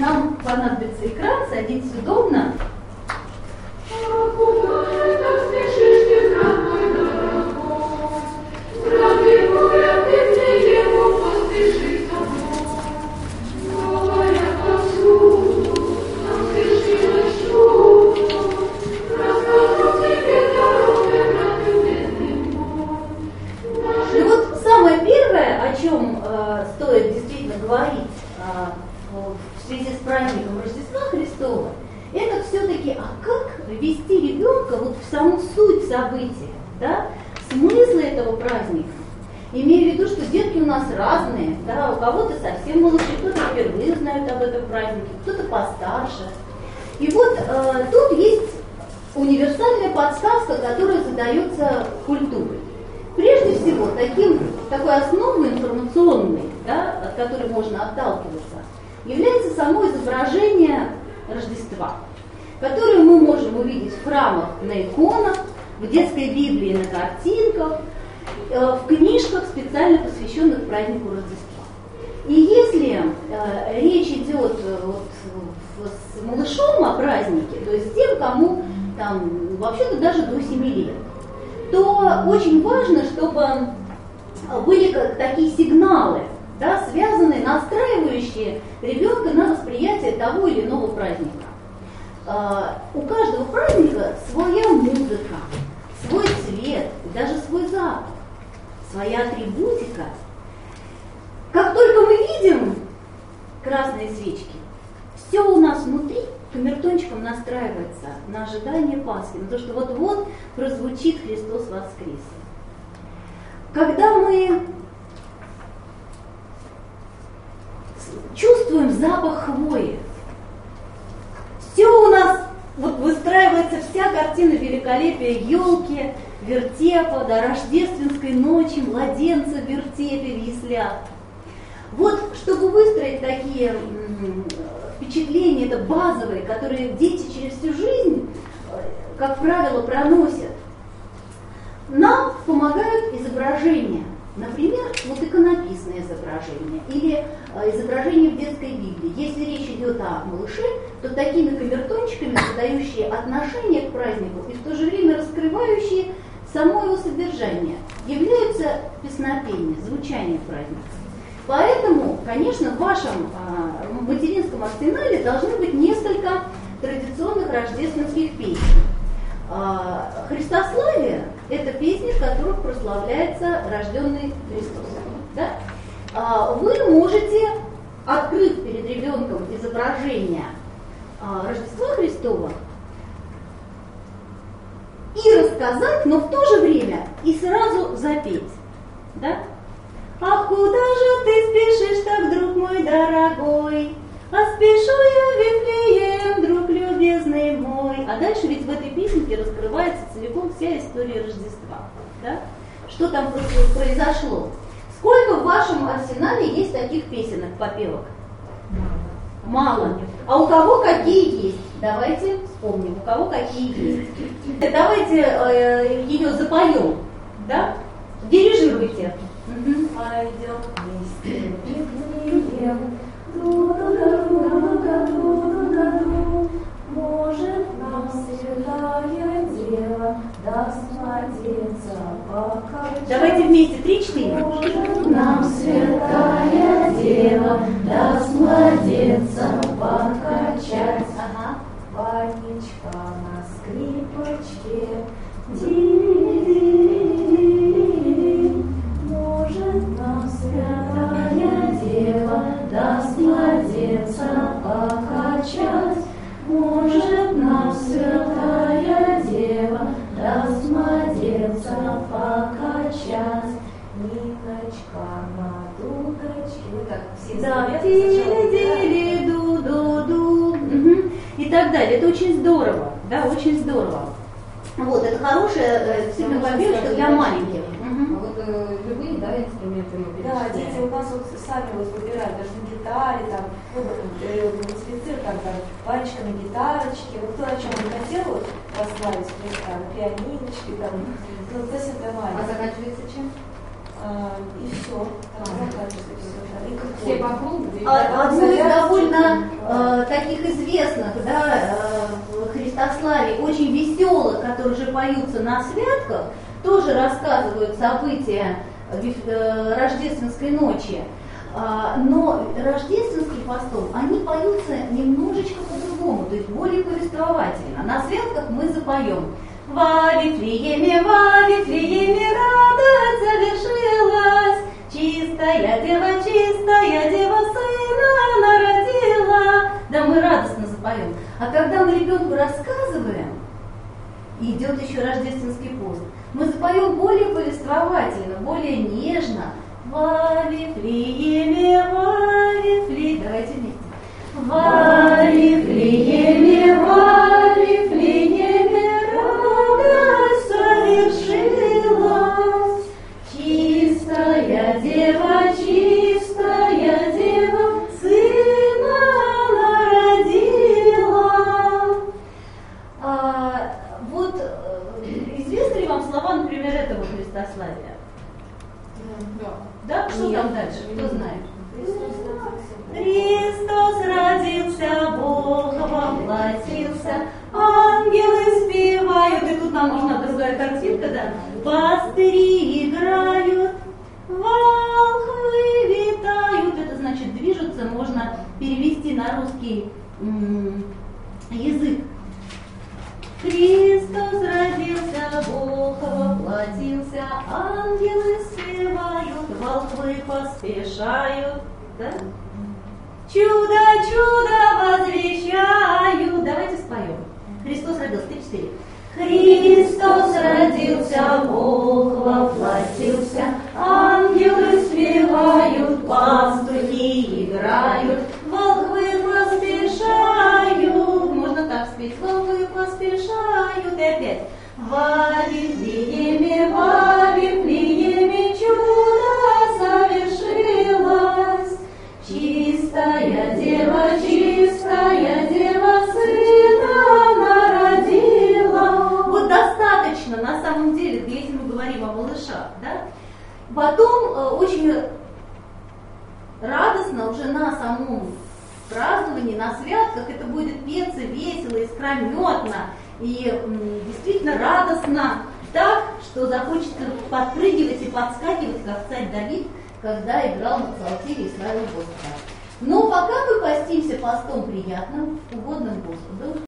Нам понадобится экран, садитесь удобно. В связи с праздником Рождества Христова, это все-таки, а как ввести ребенка вот в саму суть события, да, смысл этого праздника. Имея в виду, что детки у нас разные, да, у кого-то совсем малыши, кто-то впервые знает об этом празднике, кто-то постарше. И вот э, тут есть универсальная подсказка, которая задается культурой. Прежде всего, таким, такой основой информационной, да, от которой можно отталкиваться, является само изображение Рождества, которое мы можем увидеть в храмах на иконах, в детской Библии на картинках, э, в книжках, специально посвященных празднику Рождества. И если э, речь идет э, вот, с малышом о празднике, то есть с тем, кому там вообще-то даже до 7 лет, то очень важно, чтобы были такие сигналы, да, связанные, настраивающие ребенка на восприятие того или иного праздника. А, у каждого праздника своя музыка, свой цвет, даже свой запах, своя атрибутика. Как только мы видим красные свечки, все у нас внутри камертончиком настраивается на ожидание Пасхи, на то, что вот-вот прозвучит Христос воскресе. Когда мы чувствуем запах хвои, все у нас вот выстраивается вся картина великолепия елки, вертепа, до рождественской ночи, младенца в вертепе, в яслях. Вот, чтобы выстроить такие впечатления, это базовые, которые дети через всю жизнь, как правило, проносят, нам помогают изображения. Например, вот иконописное изображение или э, изображение в детской Библии. Если речь идет о малыше, то такими камертончиками, задающие отношение к празднику и в то же время раскрывающие само его содержание, являются песнопения, звучание праздника. Поэтому, конечно, в вашем а, материнском арсенале должны быть несколько традиционных рождественских песен. А, Христославие – это песни, в которых прославляется рожденный Христос. Да? А, вы можете, открыв перед ребенком изображение а, Рождества Христова, и рассказать, но в то же время и сразу запеть. Да? Ах, куда же ты спешишь так, друг мой дорогой? А спешу я в Вифлеем. А дальше ведь в этой песенке раскрывается целиком вся история Рождества. Да? Что там произошло? Сколько в вашем арсенале есть таких песенок, попевок? Мало. А у кого какие есть? Давайте вспомним, у кого какие есть. Давайте э, ее запоем. Да? Дирижируйте. Пойдем вместе святая дева даст младенца покачать. Давайте вместе, три-четыре. Нам святая дева даст младенца покачать. Ага. Панечка на скрипочке, тили-дили, ду-ду-ду. Мгм. И так далее. Это очень здорово. Да, очень здорово. Вот, это хорошая э, действительно попевочка для маленьких. А вот э, любые, да, инструменты мы Да, дети у нас вот сами вот выбирают, даже на гитаре, там, ну, э, мультифицир, там, там, Ванечка на гитарочке, вот то, о чем он хотел вот, прославить Христа, на пианиночке, там, ну, совсем для А маленьких. заканчивается чем? А, и все, все, А- из довольно э, известных, да, э, Христославий, очень веселых, которые уже поются на святках, тоже рассказывают события э, рождественской ночи. А, но рождественские постом, они поются немножечко по-другому, то есть более повествовательно. На святках мы запоем «Во Вифлееме, во ребенку рассказываем, идет еще рождественский пост, мы запоем более повествовательно, более нежно, во Вифлееме. Давайте вместе. Во этого Христославия? Да. Да? Что Нет. там дальше? Кто знает? Христос родился, Бог воплотился, ангелы спевают, и тут нам нужна другая картинка, да? Пастыри играют, волхвы витают, это значит движутся, можно перевести на русский язык. Христос поспешают. Да? Чудо, чудо возвещаю. Давайте споем. Христос родился. Три, четыре. Христос родился, Бог воплотился, ангелы спевают, пастухи играют, волхвы поспешают. Можно так спеть. Волхвы поспешают. И опять. Во Вифлееме, во говорим о малышах, да? Потом э, очень радостно уже на самом праздновании, на святках это будет петься весело, искрометно и действительно радостно так, что захочется подпрыгивать и подскакивать, как царь Давид, когда играл на псалтире и славил Господа. Но пока мы постимся постом приятным, угодным Господу,